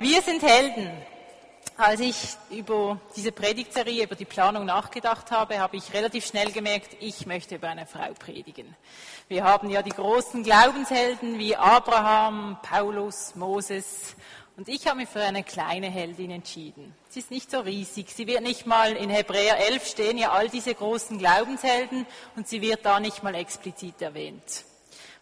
Wir sind Helden. Als ich über diese Predigtserie, über die Planung nachgedacht habe, habe ich relativ schnell gemerkt, ich möchte über eine Frau predigen. Wir haben ja die großen Glaubenshelden wie Abraham, Paulus, Moses. Und ich habe mich für eine kleine Heldin entschieden. Sie ist nicht so riesig. Sie wird nicht mal in Hebräer 11 stehen ja all diese großen Glaubenshelden und sie wird da nicht mal explizit erwähnt.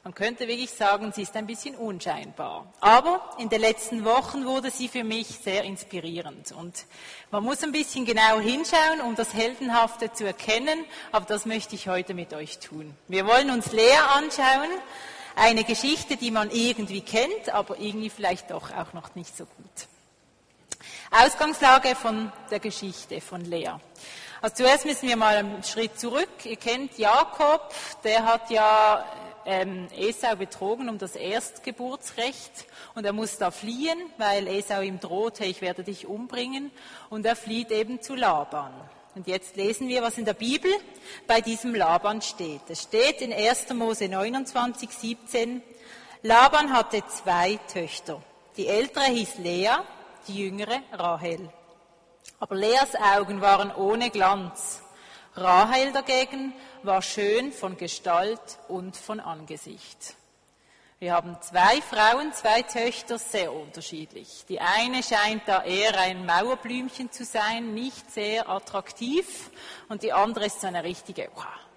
Man könnte wirklich sagen, sie ist ein bisschen unscheinbar. Aber in den letzten Wochen wurde sie für mich sehr inspirierend. Und man muss ein bisschen genau hinschauen, um das Heldenhafte zu erkennen. Aber das möchte ich heute mit euch tun. Wir wollen uns Lea anschauen. Eine Geschichte, die man irgendwie kennt, aber irgendwie vielleicht doch auch noch nicht so gut. Ausgangslage von der Geschichte von Lea. Also zuerst müssen wir mal einen Schritt zurück. Ihr kennt Jakob, der hat ja ähm, Esau betrogen um das Erstgeburtsrecht und er muss da fliehen, weil Esau ihm droht, hey, ich werde dich umbringen und er flieht eben zu Laban. Und jetzt lesen wir, was in der Bibel bei diesem Laban steht. Es steht in 1. Mose 29, 17, Laban hatte zwei Töchter. Die ältere hieß Lea, die jüngere Rahel. Aber Leas Augen waren ohne Glanz. Rahel dagegen war schön von Gestalt und von Angesicht. Wir haben zwei Frauen, zwei Töchter, sehr unterschiedlich. Die eine scheint da eher ein Mauerblümchen zu sein, nicht sehr attraktiv, und die andere ist so eine richtige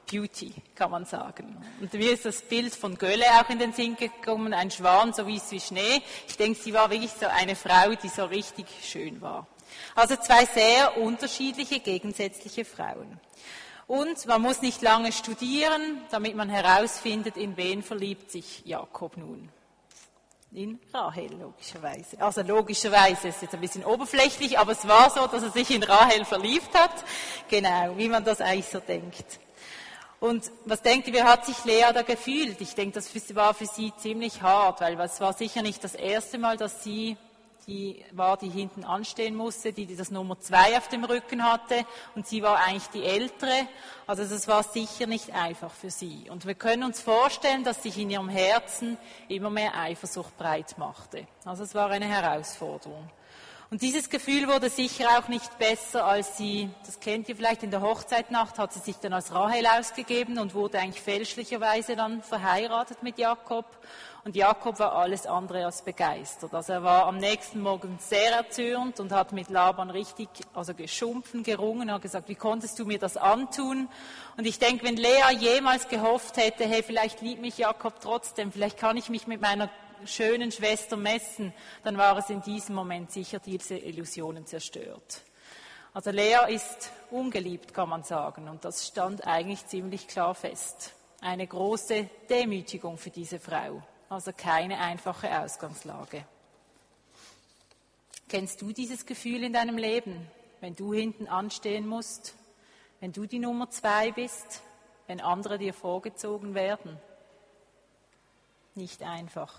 Beauty, kann man sagen. Und mir ist das Bild von Gölle auch in den Sinn gekommen, ein Schwan so wie wie Schnee. Ich denke, sie war wirklich so eine Frau, die so richtig schön war. Also zwei sehr unterschiedliche, gegensätzliche Frauen. Und man muss nicht lange studieren, damit man herausfindet, in wen verliebt sich Jakob nun. In Rahel, logischerweise. Also logischerweise ist jetzt ein bisschen oberflächlich, aber es war so, dass er sich in Rahel verliebt hat. Genau, wie man das eigentlich so denkt. Und was denkt ihr, wie hat sich Lea da gefühlt? Ich denke, das war für sie ziemlich hart, weil es war sicher nicht das erste Mal, dass sie die war, die hinten anstehen musste, die, das Nummer zwei auf dem Rücken hatte und sie war eigentlich die Ältere. Also das war sicher nicht einfach für sie. Und wir können uns vorstellen, dass sich in ihrem Herzen immer mehr Eifersucht breit machte. Also es war eine Herausforderung. Und dieses Gefühl wurde sicher auch nicht besser, als sie, das kennt ihr vielleicht, in der Hochzeitnacht hat sie sich dann als Rahel ausgegeben und wurde eigentlich fälschlicherweise dann verheiratet mit Jakob. Und Jakob war alles andere als begeistert. Also er war am nächsten Morgen sehr erzürnt und hat mit Laban richtig, also geschumpfen, gerungen, hat gesagt, wie konntest du mir das antun? Und ich denke, wenn Lea jemals gehofft hätte, hey, vielleicht liebt mich Jakob trotzdem, vielleicht kann ich mich mit meiner schönen Schwester messen, dann war es in diesem Moment sicher diese Illusionen zerstört. Also Lea ist ungeliebt, kann man sagen, und das stand eigentlich ziemlich klar fest. Eine große Demütigung für diese Frau also keine einfache Ausgangslage. Kennst du dieses Gefühl in deinem Leben, wenn du hinten anstehen musst, wenn du die Nummer zwei bist, wenn andere dir vorgezogen werden? Nicht einfach.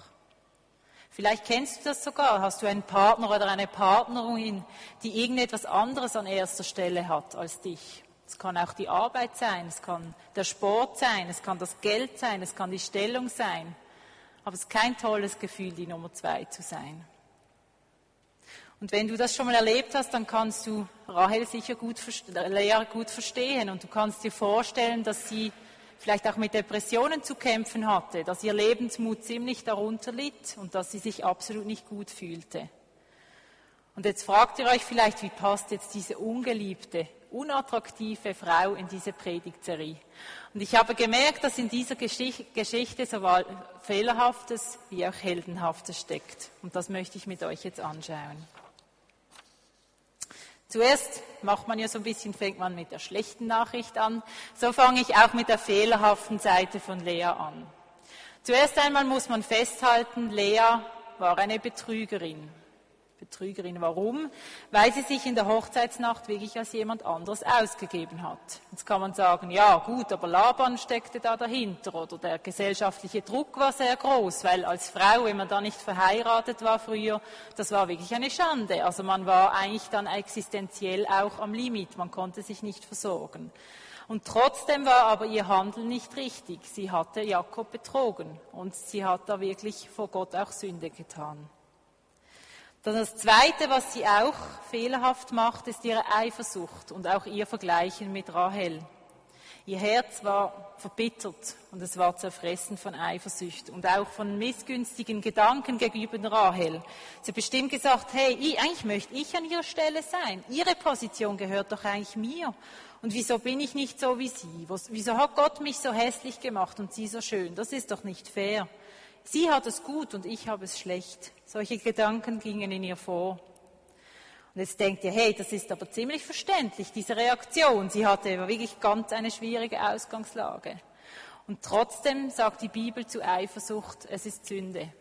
Vielleicht kennst du das sogar. Hast du einen Partner oder eine Partnerin, die irgendetwas anderes an erster Stelle hat als dich? Es kann auch die Arbeit sein, es kann der Sport sein, es kann das Geld sein, es kann die Stellung sein. Aber es ist kein tolles Gefühl, die Nummer zwei zu sein. Und wenn du das schon mal erlebt hast, dann kannst du Rahel sicher gut, Lea gut verstehen und du kannst dir vorstellen, dass sie vielleicht auch mit Depressionen zu kämpfen hatte, dass ihr Lebensmut ziemlich darunter litt und dass sie sich absolut nicht gut fühlte. Und jetzt fragt ihr euch vielleicht, wie passt jetzt diese ungeliebte, unattraktive Frau in diese Predigtserie? Und ich habe gemerkt, dass in dieser Geschichte sowohl Fehlerhaftes wie auch Heldenhaftes steckt. Und das möchte ich mit euch jetzt anschauen. Zuerst macht man ja so ein bisschen, fängt man mit der schlechten Nachricht an. So fange ich auch mit der fehlerhaften Seite von Lea an. Zuerst einmal muss man festhalten, Lea war eine Betrügerin. Betrügerin. Warum? Weil sie sich in der Hochzeitsnacht wirklich als jemand anderes ausgegeben hat. Jetzt kann man sagen, ja gut, aber Laban steckte da dahinter oder der gesellschaftliche Druck war sehr groß, weil als Frau, wenn man da nicht verheiratet war früher, das war wirklich eine Schande. Also man war eigentlich dann existenziell auch am Limit, man konnte sich nicht versorgen. Und trotzdem war aber ihr Handeln nicht richtig. Sie hatte Jakob betrogen und sie hat da wirklich vor Gott auch Sünde getan. Dann das Zweite, was sie auch fehlerhaft macht, ist ihre Eifersucht und auch ihr Vergleichen mit Rahel. Ihr Herz war verbittert und es war zerfressen von Eifersucht und auch von missgünstigen Gedanken gegenüber Rahel. Sie hat bestimmt gesagt, hey, ich, eigentlich möchte ich an ihrer Stelle sein. Ihre Position gehört doch eigentlich mir. Und wieso bin ich nicht so wie sie? Wieso hat Gott mich so hässlich gemacht und sie so schön? Das ist doch nicht fair. Sie hat es gut und ich habe es schlecht. Solche Gedanken gingen in ihr vor. Und jetzt denkt ihr, hey, das ist aber ziemlich verständlich, diese Reaktion. Sie hatte wirklich ganz eine schwierige Ausgangslage. Und trotzdem sagt die Bibel zu Eifersucht, es ist Sünde.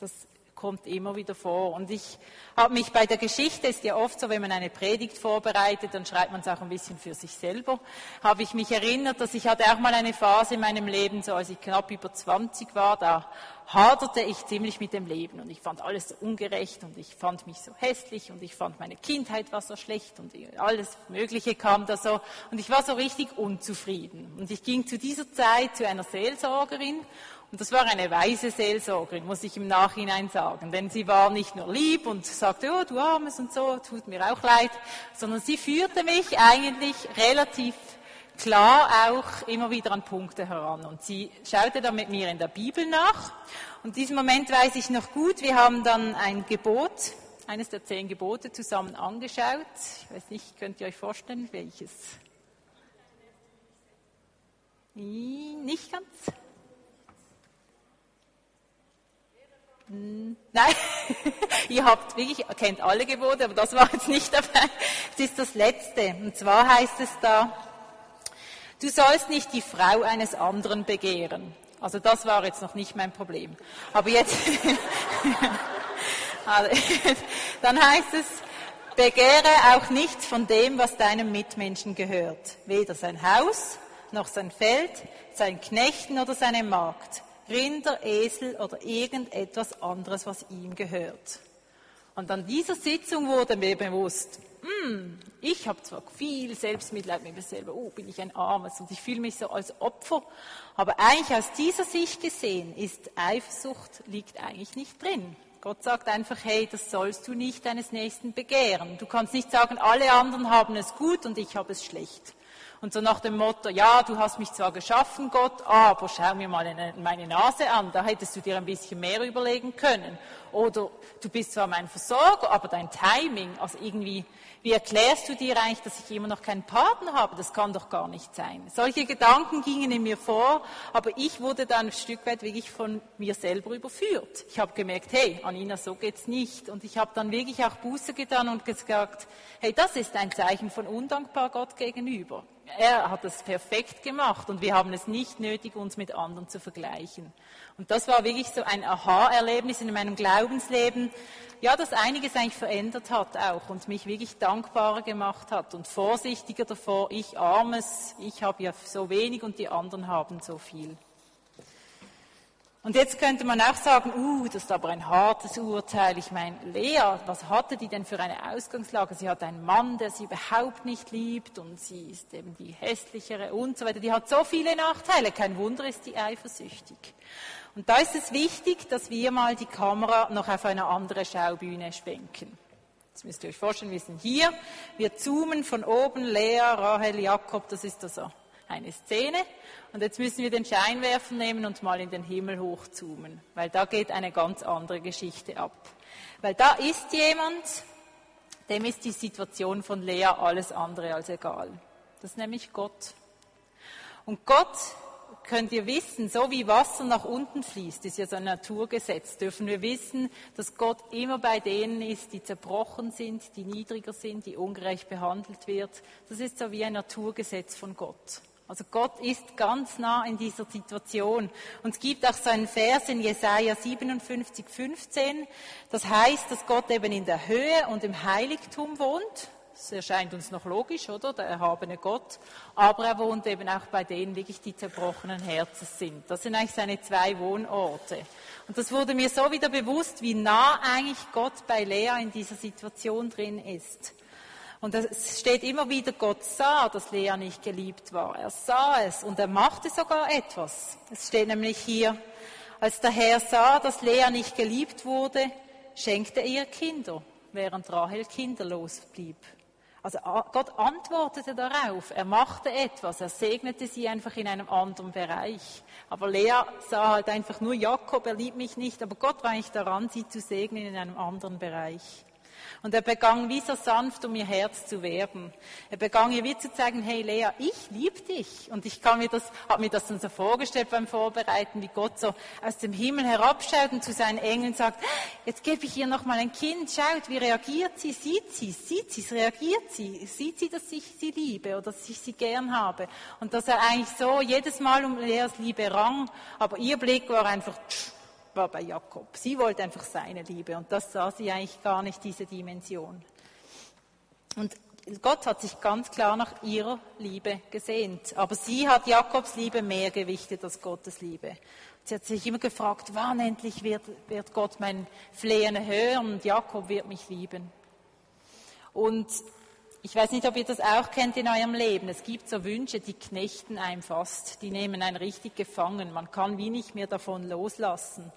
Das kommt immer wieder vor. Und ich habe mich bei der Geschichte, ist ja oft so, wenn man eine Predigt vorbereitet, dann schreibt man es auch ein bisschen für sich selber, habe ich mich erinnert, dass ich hatte auch mal eine Phase in meinem Leben, so als ich knapp über 20 war, da haderte ich ziemlich mit dem Leben und ich fand alles so ungerecht und ich fand mich so hässlich und ich fand meine Kindheit war so schlecht und alles Mögliche kam da so und ich war so richtig unzufrieden. Und ich ging zu dieser Zeit zu einer Seelsorgerin und das war eine weise Seelsorgerin, muss ich im Nachhinein sagen. Denn sie war nicht nur lieb und sagte, oh, du Armes und so, tut mir auch leid, sondern sie führte mich eigentlich relativ klar auch immer wieder an Punkte heran. Und sie schaute dann mit mir in der Bibel nach. Und diesen Moment weiß ich noch gut. Wir haben dann ein Gebot, eines der zehn Gebote zusammen angeschaut. Ich weiß nicht, könnt ihr euch vorstellen, welches? Nicht ganz? Nein, ihr habt wirklich, kennt alle Gebote, aber das war jetzt nicht dabei. Es ist das letzte. Und zwar heißt es da, du sollst nicht die Frau eines anderen begehren. Also das war jetzt noch nicht mein Problem. Aber jetzt, dann heißt es, begehre auch nichts von dem, was deinem Mitmenschen gehört. Weder sein Haus, noch sein Feld, sein Knechten oder seine Magd Rinder, Esel oder irgendetwas anderes, was ihm gehört. Und an dieser Sitzung wurde mir bewusst, hm, ich habe zwar viel Selbstmitleid mit mir selber, oh, bin ich ein Armes und ich fühle mich so als Opfer, aber eigentlich aus dieser Sicht gesehen ist Eifersucht liegt eigentlich nicht drin. Gott sagt einfach, hey, das sollst du nicht deines Nächsten begehren. Du kannst nicht sagen, alle anderen haben es gut und ich habe es schlecht. Und so nach dem Motto, ja, du hast mich zwar geschaffen, Gott, aber schau mir mal meine Nase an, da hättest du dir ein bisschen mehr überlegen können. Oder du bist zwar mein Versorger, aber dein Timing, also irgendwie, wie erklärst du dir eigentlich, dass ich immer noch keinen Partner habe? Das kann doch gar nicht sein. Solche Gedanken gingen in mir vor, aber ich wurde dann ein Stück weit wirklich von mir selber überführt. Ich habe gemerkt, hey, Anina, so geht's nicht. Und ich habe dann wirklich auch Buße getan und gesagt, hey, das ist ein Zeichen von undankbar Gott gegenüber. Er hat es perfekt gemacht und wir haben es nicht nötig, uns mit anderen zu vergleichen. Und das war wirklich so ein Aha-Erlebnis in meinem Glaubensleben, ja, das einiges eigentlich verändert hat auch und mich wirklich dankbarer gemacht hat und vorsichtiger davor, ich armes, ich habe ja so wenig und die anderen haben so viel. Und jetzt könnte man auch sagen, uh, das ist aber ein hartes Urteil. Ich meine, Lea, was hatte die denn für eine Ausgangslage? Sie hat einen Mann, der sie überhaupt nicht liebt und sie ist eben die hässlichere und so weiter. Die hat so viele Nachteile. Kein Wunder ist die eifersüchtig. Und da ist es wichtig, dass wir mal die Kamera noch auf eine andere Schaubühne schwenken. Jetzt müsst ihr euch vorstellen, wir sind hier, wir zoomen von oben, Lea, Rahel, Jakob, das ist also eine Szene. Und jetzt müssen wir den Scheinwerfer nehmen und mal in den Himmel hochzoomen, weil da geht eine ganz andere Geschichte ab. Weil da ist jemand, dem ist die Situation von Lea alles andere als egal. Das ist nämlich Gott. Und Gott könnt ihr wissen, so wie Wasser nach unten fließt, ist ja so ein Naturgesetz, dürfen wir wissen, dass Gott immer bei denen ist, die zerbrochen sind, die niedriger sind, die ungerecht behandelt wird. Das ist so wie ein Naturgesetz von Gott. Also Gott ist ganz nah in dieser Situation. Und es gibt auch so einen Vers in Jesaja 57, 15. Das heißt, dass Gott eben in der Höhe und im Heiligtum wohnt. Das erscheint uns noch logisch, oder? Der erhabene Gott. Aber er wohnt eben auch bei denen wirklich die zerbrochenen Herzens sind. Das sind eigentlich seine zwei Wohnorte. Und das wurde mir so wieder bewusst, wie nah eigentlich Gott bei Lea in dieser Situation drin ist. Und es steht immer wieder, Gott sah, dass Lea nicht geliebt war. Er sah es und er machte sogar etwas. Es steht nämlich hier, als der Herr sah, dass Lea nicht geliebt wurde, schenkte er ihr Kinder, während Rahel kinderlos blieb. Also Gott antwortete darauf, er machte etwas, er segnete sie einfach in einem anderen Bereich. Aber Lea sah halt einfach nur Jakob, er liebt mich nicht, aber Gott war nicht daran, sie zu segnen in einem anderen Bereich. Und er begann wie so sanft, um ihr Herz zu werben. Er begann ihr wie zu zeigen, hey Lea, ich liebe dich. Und ich kann mir das, habe mir das dann so vorgestellt beim Vorbereiten, wie Gott so aus dem Himmel herabschaut und zu seinen Engeln sagt, jetzt gebe ich ihr noch mal ein Kind, schaut, wie reagiert sie, sieht sie, sieht sie, reagiert sie, sieht sie, dass ich sie liebe oder dass ich sie gern habe. Und dass er eigentlich so jedes Mal um Leas Liebe rang, aber ihr Blick war einfach, tsch, war bei Jakob. Sie wollte einfach seine Liebe und das sah sie eigentlich gar nicht, diese Dimension. Und Gott hat sich ganz klar nach ihrer Liebe gesehnt. Aber sie hat Jakobs Liebe mehr gewichtet als Gottes Liebe. Sie hat sich immer gefragt, wann endlich wird, wird Gott mein Flehen hören und Jakob wird mich lieben. Und ich weiß nicht, ob ihr das auch kennt in eurem Leben. Es gibt so Wünsche, die knechten einem fast. Die nehmen einen richtig gefangen. Man kann wie nicht mehr davon loslassen.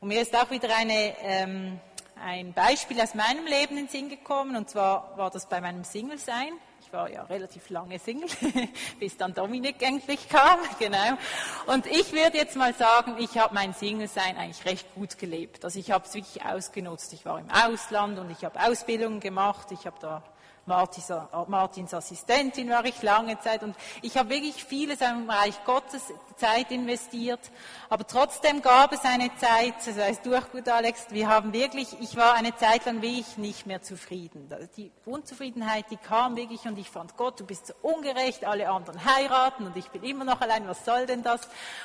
Und mir ist auch wieder eine, ähm, ein Beispiel aus meinem Leben in den Sinn gekommen. Und zwar war das bei meinem Single-Sein. Ich war ja relativ lange Single, bis dann Dominik endlich kam. Genau. Und ich würde jetzt mal sagen, ich habe mein Single-Sein eigentlich recht gut gelebt. Also ich habe es wirklich ausgenutzt. Ich war im Ausland und ich habe Ausbildungen gemacht. Ich habe da Martins Assistentin war ich lange Zeit und ich habe wirklich vieles im Reich Gottes Zeit investiert, aber trotzdem gab es eine Zeit, das weißt du auch gut, Alex, wir haben wirklich, ich war eine Zeit lang wirklich nicht mehr zufrieden. Die Unzufriedenheit, die kam wirklich und ich fand Gott, du bist so ungerecht, alle anderen heiraten und ich bin immer noch allein, was soll denn das?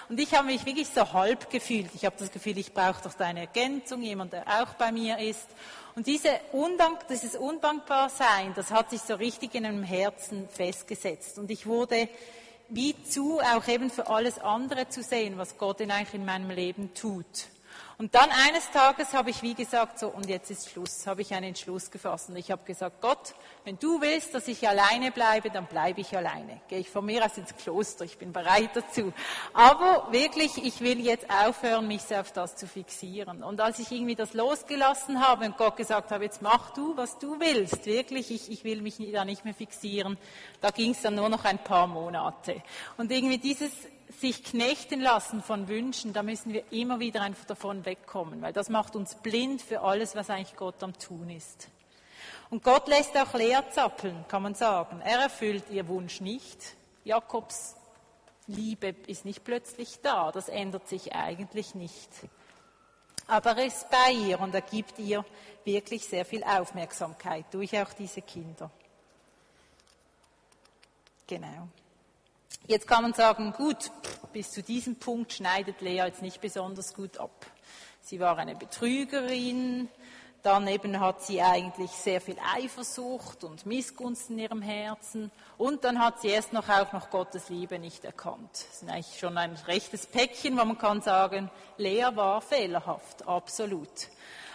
Und ich habe mich wirklich so halb gefühlt. Ich habe das Gefühl, ich brauche doch deine Ergänzung, jemand, der auch bei mir ist. Und diese Undank, dieses Undankbarsein, das hat sich so richtig in meinem Herzen festgesetzt. Und ich wurde wie zu, auch eben für alles andere zu sehen, was Gott in eigentlich in meinem Leben tut. Und dann eines Tages habe ich wie gesagt, so, und jetzt ist Schluss, habe ich einen Entschluss gefasst. Und ich habe gesagt, Gott, wenn du willst, dass ich alleine bleibe, dann bleibe ich alleine. Gehe ich von mir aus ins Kloster, ich bin bereit dazu. Aber wirklich, ich will jetzt aufhören, mich auf das zu fixieren. Und als ich irgendwie das losgelassen habe und Gott gesagt habe, jetzt mach du, was du willst, wirklich, ich, ich will mich da nicht mehr fixieren, da ging es dann nur noch ein paar Monate. Und irgendwie dieses sich knechten lassen von Wünschen, da müssen wir immer wieder einfach davon wegkommen, weil das macht uns blind für alles, was eigentlich Gott am Tun ist. Und Gott lässt auch leer zappeln, kann man sagen. Er erfüllt ihr Wunsch nicht. Jakobs Liebe ist nicht plötzlich da, das ändert sich eigentlich nicht. Aber er ist bei ihr und er gibt ihr wirklich sehr viel Aufmerksamkeit durch auch diese Kinder. Genau. Jetzt kann man sagen, gut, bis zu diesem Punkt schneidet Lea jetzt nicht besonders gut ab. Sie war eine Betrügerin, dann eben hat sie eigentlich sehr viel Eifersucht und Missgunst in ihrem Herzen und dann hat sie erst noch auch noch Gottes Liebe nicht erkannt. Das ist eigentlich schon ein rechtes Päckchen, wo man kann sagen, Lea war fehlerhaft, absolut.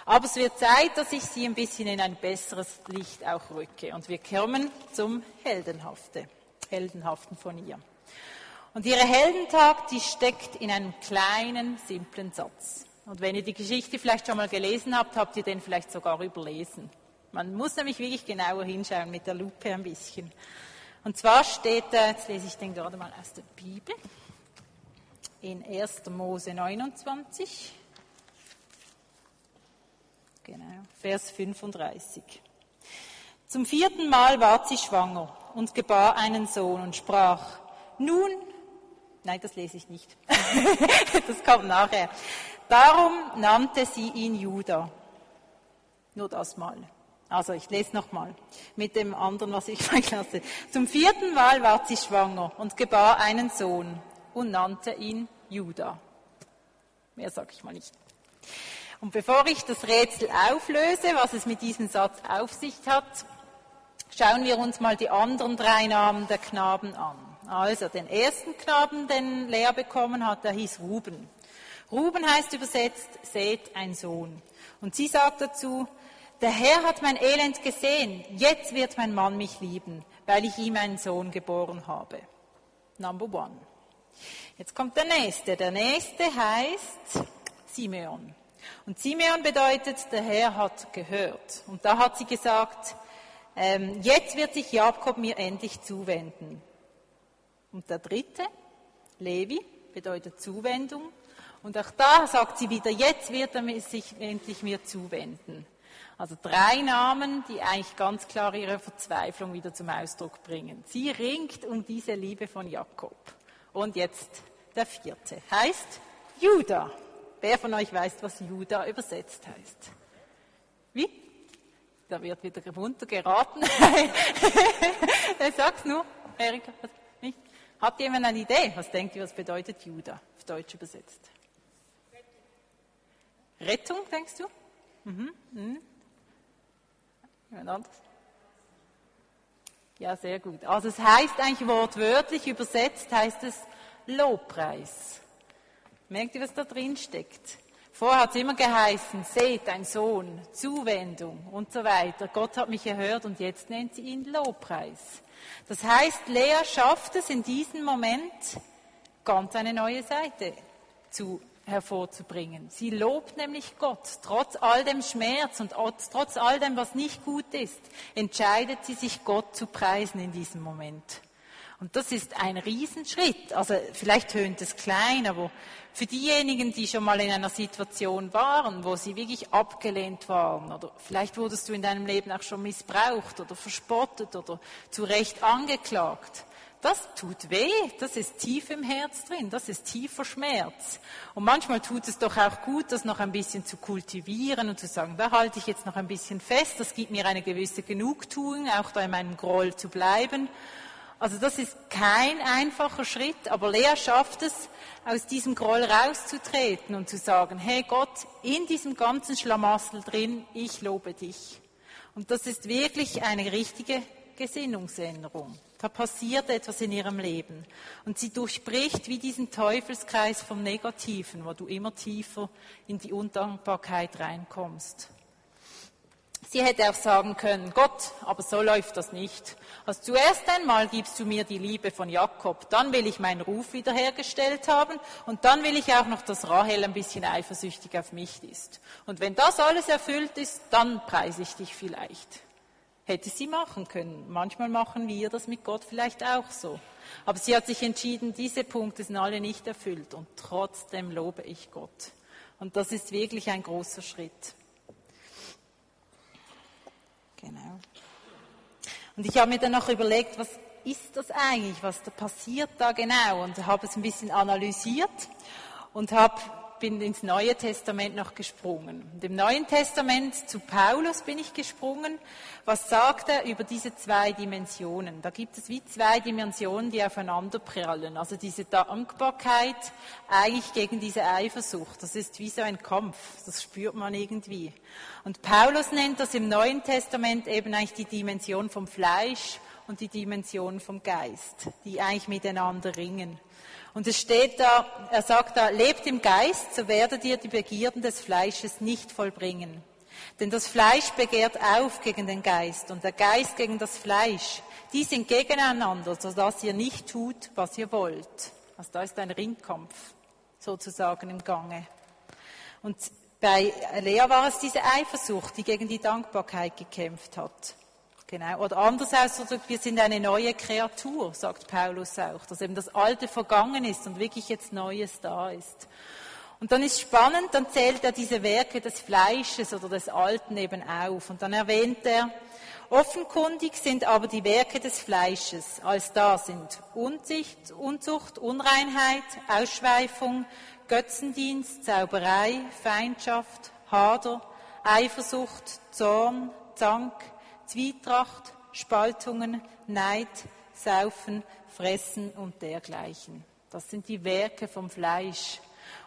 Aber es wird Zeit, dass ich sie ein bisschen in ein besseres Licht auch rücke und wir kommen zum Heldenhafte, Heldenhaften von ihr. Und ihre Heldentat, die steckt in einem kleinen, simplen Satz. Und wenn ihr die Geschichte vielleicht schon mal gelesen habt, habt ihr den vielleicht sogar überlesen. Man muss nämlich wirklich genauer hinschauen mit der Lupe ein bisschen. Und zwar steht, jetzt lese ich den gerade mal aus der Bibel, in 1. Mose 29, genau, Vers 35. Zum vierten Mal ward sie schwanger und gebar einen Sohn und sprach, nun Nein, das lese ich nicht. das kommt nachher. Darum nannte sie ihn Judah. Nur das mal. Also ich lese nochmal mit dem anderen, was ich weglasse. Zum vierten Mal war sie schwanger und gebar einen Sohn und nannte ihn Judah. Mehr sage ich mal nicht. Und bevor ich das Rätsel auflöse, was es mit diesem Satz auf sich hat, schauen wir uns mal die anderen drei Namen der Knaben an. Also den ersten Knaben, den Lea bekommen hat, der hieß Ruben. Ruben heißt übersetzt, seht ein Sohn. Und sie sagt dazu, der Herr hat mein Elend gesehen, jetzt wird mein Mann mich lieben, weil ich ihm einen Sohn geboren habe. Number one. Jetzt kommt der nächste. Der nächste heißt Simeon. Und Simeon bedeutet, der Herr hat gehört. Und da hat sie gesagt, ähm, jetzt wird sich Jakob mir endlich zuwenden. Und der dritte, Levi, bedeutet Zuwendung. Und auch da sagt sie wieder, jetzt wird er sich endlich mir zuwenden. Also drei Namen, die eigentlich ganz klar ihre Verzweiflung wieder zum Ausdruck bringen. Sie ringt um diese Liebe von Jakob. Und jetzt der vierte. Heißt Judah. Wer von euch weiß, was Judah übersetzt heißt? Wie? Da wird wieder munter geraten. Sag's nur, Erika. Habt jemand eine Idee? Was denkt ihr, was bedeutet Judah auf Deutsch übersetzt? Rettung, denkst du? Mhm. Mhm. Jemand anderes? Ja, sehr gut. Also es heißt eigentlich wortwörtlich übersetzt, heißt es Lobpreis. Merkt ihr, was da drin steckt? Vorher hat es immer geheißen, seht, ein Sohn, Zuwendung und so weiter. Gott hat mich erhört und jetzt nennt sie ihn Lobpreis. Das heißt, Lea schafft es in diesem Moment, ganz eine neue Seite zu hervorzubringen. Sie lobt nämlich Gott. Trotz all dem Schmerz und trotz all dem, was nicht gut ist, entscheidet sie sich, Gott zu preisen in diesem Moment. Und das ist ein Riesenschritt. Also vielleicht tönt es klein, aber für diejenigen, die schon mal in einer Situation waren, wo sie wirklich abgelehnt waren, oder vielleicht wurdest du in deinem Leben auch schon missbraucht oder verspottet oder zu Recht angeklagt, das tut weh, das ist tief im Herz drin, das ist tiefer Schmerz. Und manchmal tut es doch auch gut, das noch ein bisschen zu kultivieren und zu sagen, da halte ich jetzt noch ein bisschen fest, das gibt mir eine gewisse Genugtuung, auch da in meinem Groll zu bleiben. Also das ist kein einfacher Schritt, aber Lea schafft es, aus diesem Groll rauszutreten und zu sagen, hey Gott, in diesem ganzen Schlamassel drin, ich lobe dich. Und das ist wirklich eine richtige Gesinnungsänderung. Da passiert etwas in ihrem Leben. Und sie durchbricht wie diesen Teufelskreis vom Negativen, wo du immer tiefer in die Undankbarkeit reinkommst. Sie hätte auch sagen können, Gott, aber so läuft das nicht. Also zuerst einmal gibst du mir die Liebe von Jakob, dann will ich meinen Ruf wiederhergestellt haben und dann will ich auch noch, dass Rahel ein bisschen eifersüchtig auf mich ist. Und wenn das alles erfüllt ist, dann preise ich dich vielleicht. Hätte sie machen können. Manchmal machen wir das mit Gott vielleicht auch so. Aber sie hat sich entschieden, diese Punkte sind alle nicht erfüllt und trotzdem lobe ich Gott. Und das ist wirklich ein großer Schritt. Genau. Und ich habe mir dann noch überlegt, was ist das eigentlich, was da passiert da genau und habe es ein bisschen analysiert und habe bin ins Neue Testament noch gesprungen. Und im Neuen Testament zu Paulus bin ich gesprungen. Was sagt er über diese zwei Dimensionen? Da gibt es wie zwei Dimensionen, die aufeinander prallen. Also diese Dankbarkeit eigentlich gegen diese Eifersucht. Das ist wie so ein Kampf. Das spürt man irgendwie. Und Paulus nennt das im Neuen Testament eben eigentlich die Dimension vom Fleisch und die Dimension vom Geist, die eigentlich miteinander ringen. Und es steht da, er sagt da, lebt im Geist, so werdet ihr die Begierden des Fleisches nicht vollbringen. Denn das Fleisch begehrt auf gegen den Geist und der Geist gegen das Fleisch. Die sind gegeneinander, sodass ihr nicht tut, was ihr wollt. Also da ist ein Ringkampf sozusagen im Gange. Und bei Lea war es diese Eifersucht, die gegen die Dankbarkeit gekämpft hat. Genau. Oder anders ausgedrückt, wir sind eine neue Kreatur, sagt Paulus auch, dass eben das Alte vergangen ist und wirklich jetzt Neues da ist. Und dann ist spannend, dann zählt er diese Werke des Fleisches oder des Alten eben auf. Und dann erwähnt er, offenkundig sind aber die Werke des Fleisches, als da sind Unsicht, Unzucht, Unreinheit, Ausschweifung, Götzendienst, Zauberei, Feindschaft, Hader, Eifersucht, Zorn, Zank, Zwietracht, Spaltungen, Neid, Saufen, Fressen und dergleichen. Das sind die Werke vom Fleisch.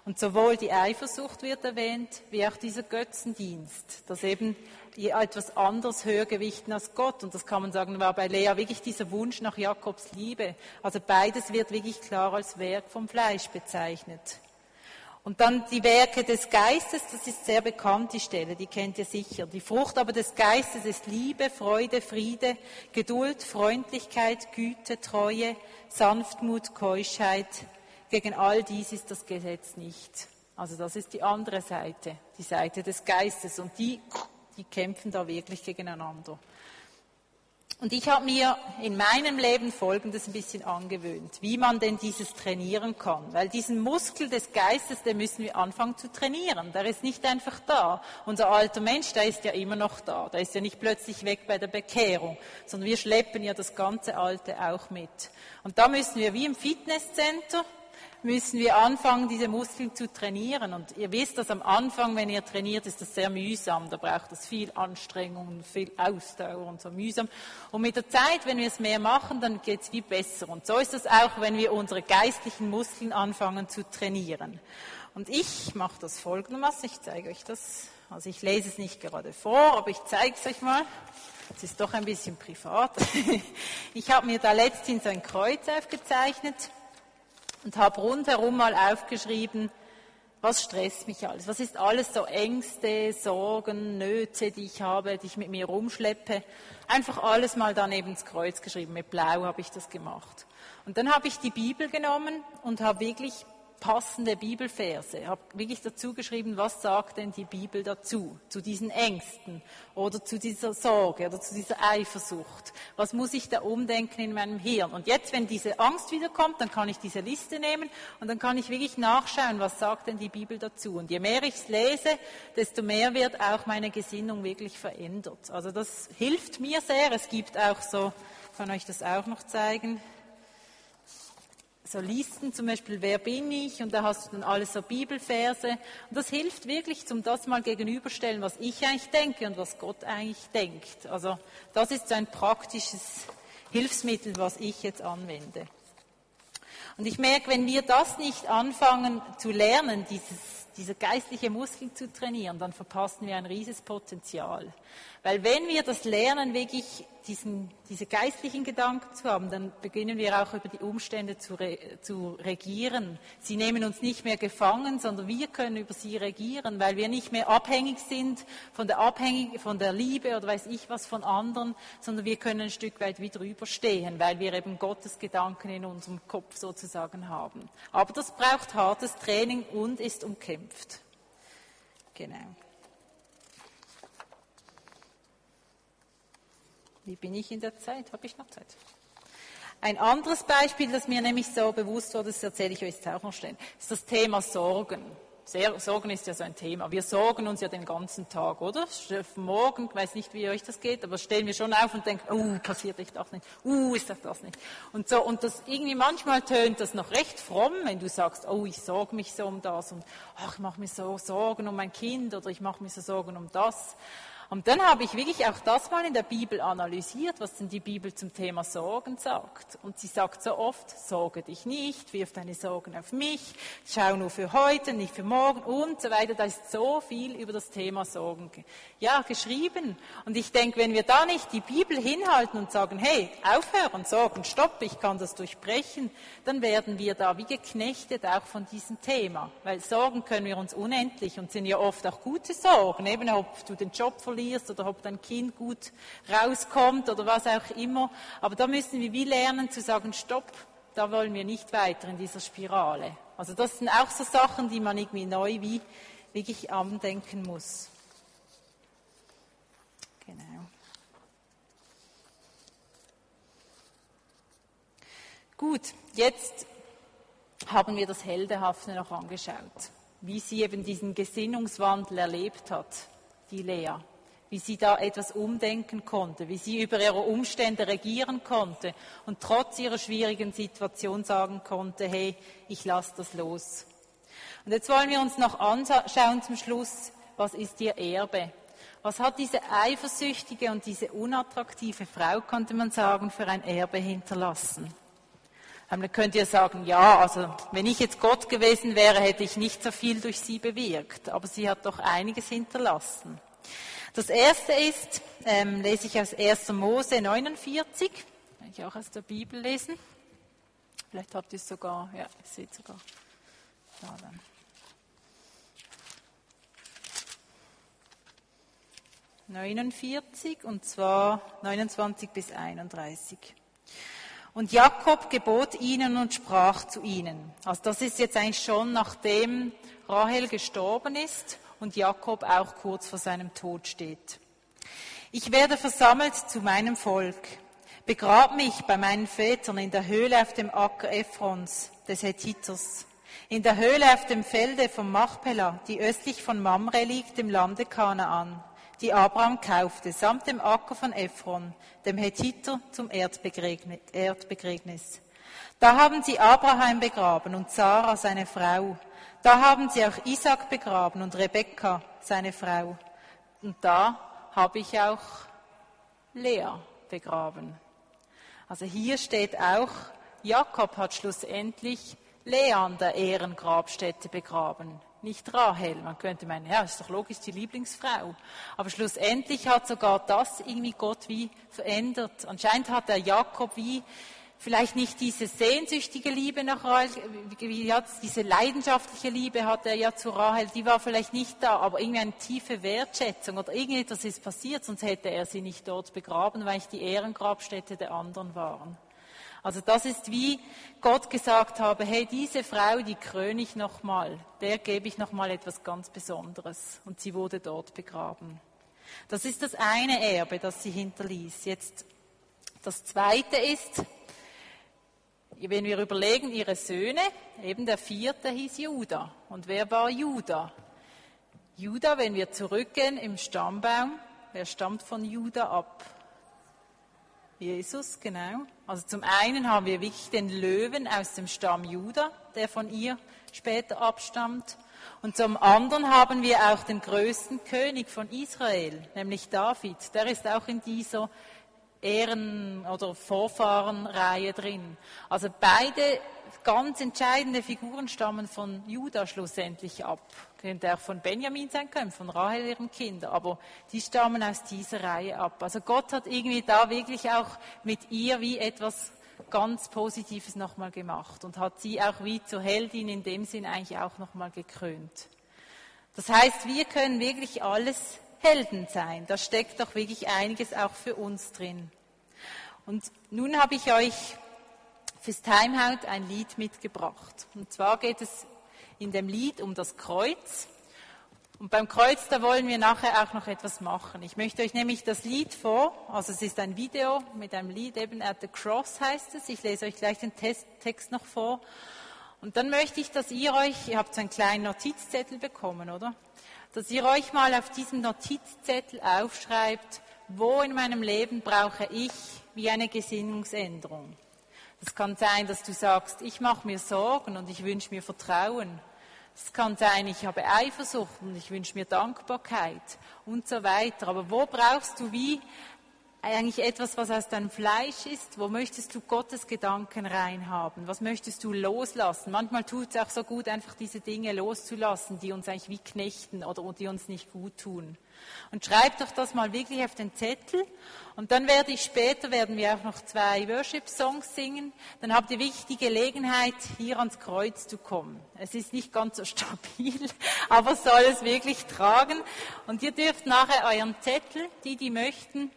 Und sowohl die Eifersucht wird erwähnt, wie auch dieser Götzendienst, dass eben etwas anderes höher gewichten als Gott. Und das kann man sagen, war bei Lea wirklich dieser Wunsch nach Jakobs Liebe. Also beides wird wirklich klar als Werk vom Fleisch bezeichnet. Und dann die Werke des Geistes, das ist sehr bekannt, die Stelle, die kennt ihr sicher. Die Frucht aber des Geistes ist Liebe, Freude, Friede, Geduld, Freundlichkeit, Güte, Treue, Sanftmut, Keuschheit. Gegen all dies ist das Gesetz nicht. Also das ist die andere Seite, die Seite des Geistes. Und die, die kämpfen da wirklich gegeneinander. Und ich habe mir in meinem Leben Folgendes ein bisschen angewöhnt, wie man denn dieses trainieren kann. Weil diesen Muskel des Geistes, den müssen wir anfangen zu trainieren. Der ist nicht einfach da. Unser alter Mensch, der ist ja immer noch da. Der ist ja nicht plötzlich weg bei der Bekehrung, sondern wir schleppen ja das ganze Alte auch mit. Und da müssen wir wie im Fitnesscenter müssen wir anfangen, diese Muskeln zu trainieren. Und ihr wisst, dass am Anfang, wenn ihr trainiert, ist das sehr mühsam. Da braucht es viel Anstrengung viel Ausdauer und so mühsam. Und mit der Zeit, wenn wir es mehr machen, dann geht es viel besser. Und so ist es auch, wenn wir unsere geistlichen Muskeln anfangen zu trainieren. Und ich mache das folgendermaßen. Ich zeige euch das. Also ich lese es nicht gerade vor, aber ich zeige es euch mal. Es ist doch ein bisschen privat. Ich habe mir da letztens ein Kreuz aufgezeichnet und habe rundherum mal aufgeschrieben, was stresst mich alles? Was ist alles so Ängste, Sorgen, Nöte, die ich habe, die ich mit mir rumschleppe? Einfach alles mal daneben ins Kreuz geschrieben. Mit Blau habe ich das gemacht. Und dann habe ich die Bibel genommen und habe wirklich passende Bibelverse. Ich habe wirklich dazu geschrieben, was sagt denn die Bibel dazu, zu diesen Ängsten oder zu dieser Sorge oder zu dieser Eifersucht. Was muss ich da umdenken in meinem Hirn? Und jetzt, wenn diese Angst wiederkommt, dann kann ich diese Liste nehmen und dann kann ich wirklich nachschauen, was sagt denn die Bibel dazu. Und je mehr ich es lese, desto mehr wird auch meine Gesinnung wirklich verändert. Also das hilft mir sehr. Es gibt auch so, ich kann euch das auch noch zeigen so Listen, zum Beispiel, wer bin ich? Und da hast du dann alles so Bibelverse. Und das hilft wirklich, zum das mal gegenüberstellen, was ich eigentlich denke und was Gott eigentlich denkt. Also, das ist so ein praktisches Hilfsmittel, was ich jetzt anwende. Und ich merke, wenn wir das nicht anfangen zu lernen, dieses, diese geistliche Muskel zu trainieren, dann verpassen wir ein riesiges Potenzial. Weil wenn wir das lernen, wirklich diesen, diese geistlichen Gedanken zu haben, dann beginnen wir auch über die Umstände zu, re, zu regieren. Sie nehmen uns nicht mehr gefangen, sondern wir können über sie regieren, weil wir nicht mehr abhängig sind von der, Abhängig, von der Liebe oder weiß ich was von anderen, sondern wir können ein Stück weit wie drüber stehen, weil wir eben Gottes Gedanken in unserem Kopf sozusagen haben. Aber das braucht hartes Training und ist umkämpft. Genau. Wie bin ich in der Zeit? Habe ich noch Zeit? Ein anderes Beispiel, das mir nämlich so bewusst wurde, das erzähle ich euch jetzt auch noch schnell, ist das Thema Sorgen. Sehr, Sorgen ist ja so ein Thema. Wir sorgen uns ja den ganzen Tag, oder? Morgen, ich weiß nicht, wie euch das geht, aber stellen wir schon auf und denken, oh, passiert ich das nicht, uh, ist das das nicht. Und so, und das irgendwie manchmal tönt das noch recht fromm, wenn du sagst, oh, ich sorge mich so um das und ach, ich mache mir so Sorgen um mein Kind oder ich mache mir so Sorgen um das. Und dann habe ich wirklich auch das mal in der Bibel analysiert, was denn die Bibel zum Thema Sorgen sagt. Und sie sagt so oft, sorge dich nicht, wirf deine Sorgen auf mich, schau nur für heute, nicht für morgen und so weiter. Da ist so viel über das Thema Sorgen ja, geschrieben. Und ich denke, wenn wir da nicht die Bibel hinhalten und sagen, hey, aufhören, Sorgen, stopp, ich kann das durchbrechen, dann werden wir da wie geknechtet auch von diesem Thema. Weil Sorgen können wir uns unendlich und sind ja oft auch gute Sorgen, eben ob du den Job verlierst, verlierst oder ob dein Kind gut rauskommt oder was auch immer. Aber da müssen wir wie lernen zu sagen, stopp, da wollen wir nicht weiter in dieser Spirale. Also das sind auch so Sachen, die man irgendwie neu wie wirklich andenken muss. Genau. Gut, jetzt haben wir das Heldehafte noch angeschaut, wie sie eben diesen Gesinnungswandel erlebt hat, die Lea wie sie da etwas umdenken konnte, wie sie über ihre Umstände regieren konnte und trotz ihrer schwierigen Situation sagen konnte, hey, ich lasse das los. Und jetzt wollen wir uns noch anschauen zum Schluss, was ist ihr Erbe? Was hat diese eifersüchtige und diese unattraktive Frau, konnte man sagen, für ein Erbe hinterlassen? Dann könnt ihr sagen, ja, also wenn ich jetzt Gott gewesen wäre, hätte ich nicht so viel durch sie bewirkt, aber sie hat doch einiges hinterlassen. Das erste ist, ähm, lese ich aus 1. Mose 49, kann ich auch aus der Bibel lesen. Vielleicht habt ihr es sogar, ja, ihr seht sogar. Da dann. Neunundvierzig und zwar 29 bis 31. Und Jakob gebot ihnen und sprach zu ihnen. Also das ist jetzt eigentlich schon nachdem Rahel gestorben ist und Jakob auch kurz vor seinem Tod steht. Ich werde versammelt zu meinem Volk. Begrab mich bei meinen Vätern in der Höhle auf dem Acker Ephrons, des Hethiters, in der Höhle auf dem Felde von Machpela, die östlich von Mamre liegt, im Lande Kanaan, die Abraham kaufte, samt dem Acker von Ephron, dem Hethiter, zum Erdbegräbnis. Da haben sie Abraham begraben und Sarah, seine Frau. Da haben sie auch Isaac begraben und Rebekka, seine Frau. Und da habe ich auch Lea begraben. Also hier steht auch, Jakob hat schlussendlich Lea an der Ehrengrabstätte begraben, nicht Rahel. Man könnte meinen, ja, ist doch logisch die Lieblingsfrau. Aber schlussendlich hat sogar das irgendwie Gott wie verändert. Anscheinend hat der Jakob wie vielleicht nicht diese sehnsüchtige Liebe nach Rahel, wie jetzt diese leidenschaftliche Liebe hat er ja zu Rahel, die war vielleicht nicht da, aber irgendwie eine tiefe Wertschätzung oder irgendetwas ist passiert, sonst hätte er sie nicht dort begraben, weil ich die Ehrengrabstätte der anderen waren. Also das ist wie Gott gesagt habe, hey, diese Frau, die kröne ich nochmal, der gebe ich nochmal etwas ganz Besonderes. Und sie wurde dort begraben. Das ist das eine Erbe, das sie hinterließ. Jetzt das zweite ist, wenn wir überlegen, ihre Söhne, eben der vierte hieß Judah. Und wer war Judah? Judah, wenn wir zurückgehen im Stammbaum, wer stammt von Judah ab? Jesus, genau. Also zum einen haben wir wirklich den Löwen aus dem Stamm Juda, der von ihr später abstammt. Und zum anderen haben wir auch den größten König von Israel, nämlich David. Der ist auch in dieser Ehren- oder Vorfahrenreihe drin. Also beide ganz entscheidende Figuren stammen von Juda schlussendlich ab. Könnte auch von Benjamin sein können, von Rahel ihren Kindern, aber die stammen aus dieser Reihe ab. Also Gott hat irgendwie da wirklich auch mit ihr wie etwas ganz Positives nochmal gemacht und hat sie auch wie zur Heldin in dem Sinn eigentlich auch nochmal gekrönt. Das heißt, wir können wirklich alles Helden sein. Da steckt doch wirklich einiges auch für uns drin. Und nun habe ich euch fürs Timeout ein Lied mitgebracht. Und zwar geht es in dem Lied um das Kreuz. Und beim Kreuz, da wollen wir nachher auch noch etwas machen. Ich möchte euch nämlich das Lied vor, also es ist ein Video mit einem Lied, eben At the Cross heißt es. Ich lese euch gleich den Text noch vor. Und dann möchte ich, dass ihr euch, ihr habt so einen kleinen Notizzettel bekommen, oder? Dass ihr euch mal auf diesen Notizzettel aufschreibt, wo in meinem Leben brauche ich wie eine Gesinnungsänderung. Es kann sein, dass du sagst, ich mache mir Sorgen und ich wünsche mir Vertrauen. Es kann sein, ich habe Eifersucht und ich wünsche mir Dankbarkeit und so weiter. Aber wo brauchst du wie eigentlich etwas, was aus deinem Fleisch ist? Wo möchtest du Gottes Gedanken reinhaben? Was möchtest du loslassen? Manchmal tut es auch so gut, einfach diese Dinge loszulassen, die uns eigentlich wie knechten oder die uns nicht gut tun. Und schreib doch das mal wirklich auf den Zettel. Und dann werde ich später, werden wir auch noch zwei Worship-Songs singen. Dann habt ihr wirklich die Gelegenheit, hier ans Kreuz zu kommen. Es ist nicht ganz so stabil, aber soll es wirklich tragen. Und ihr dürft nachher euren Zettel, die, die möchten,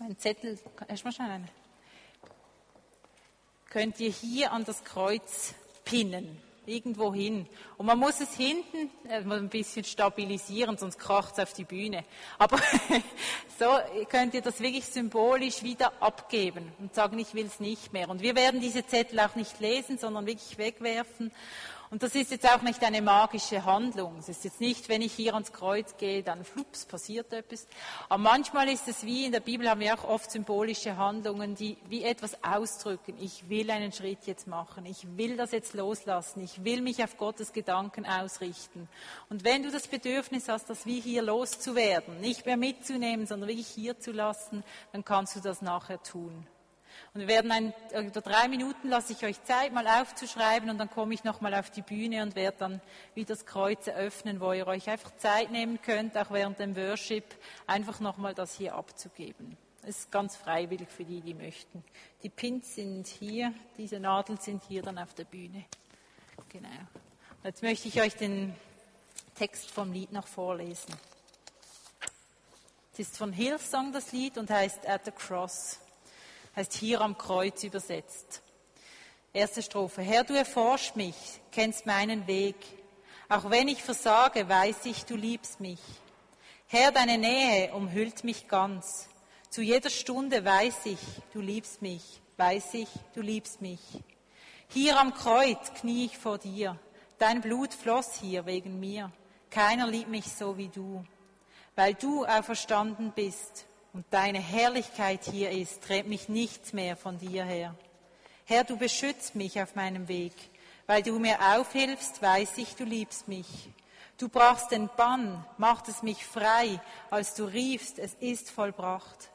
ein Zettel, erstmal schnell einen. Könnt ihr hier an das Kreuz pinnen, irgendwo hin. Und man muss es hinten äh, ein bisschen stabilisieren, sonst kracht es auf die Bühne. Aber so könnt ihr das wirklich symbolisch wieder abgeben und sagen, ich will es nicht mehr. Und wir werden diese Zettel auch nicht lesen, sondern wirklich wegwerfen und das ist jetzt auch nicht eine magische Handlung. Es ist jetzt nicht, wenn ich hier ans Kreuz gehe, dann flups, passiert etwas. Aber manchmal ist es wie in der Bibel haben wir auch oft symbolische Handlungen, die wie etwas ausdrücken. Ich will einen Schritt jetzt machen. Ich will das jetzt loslassen. Ich will mich auf Gottes Gedanken ausrichten. Und wenn du das Bedürfnis hast, das wie hier loszuwerden, nicht mehr mitzunehmen, sondern wirklich hier zu lassen, dann kannst du das nachher tun. Und wir werden ein, oder drei Minuten lasse ich euch Zeit, mal aufzuschreiben und dann komme ich nochmal auf die Bühne und werde dann wieder das Kreuz eröffnen, wo ihr euch einfach Zeit nehmen könnt, auch während dem Worship, einfach nochmal das hier abzugeben. Es ist ganz freiwillig für die, die möchten. Die Pins sind hier, diese Nadeln sind hier dann auf der Bühne. Genau. Jetzt möchte ich euch den Text vom Lied noch vorlesen. Es ist von Hillsong das Lied und heißt At the Cross. Heißt hier am Kreuz übersetzt. Erste Strophe. Herr, du erforschst mich, kennst meinen Weg. Auch wenn ich versage, weiß ich, du liebst mich. Herr, deine Nähe umhüllt mich ganz. Zu jeder Stunde weiß ich, du liebst mich, weiß ich, du liebst mich. Hier am Kreuz knie ich vor dir. Dein Blut floss hier wegen mir. Keiner liebt mich so wie du. Weil du auferstanden bist und deine Herrlichkeit hier ist, dreht mich nichts mehr von dir her. Herr, du beschützt mich auf meinem Weg. Weil du mir aufhilfst, weiß ich, du liebst mich. Du brachst den Bann, machtest mich frei, als du riefst, es ist vollbracht.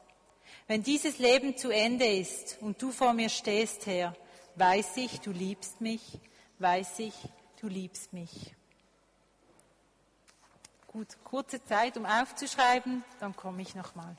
Wenn dieses Leben zu Ende ist und du vor mir stehst, Herr, weiß ich, du liebst mich, weiß ich, du liebst mich. Gut, kurze Zeit, um aufzuschreiben, dann komme ich nochmal.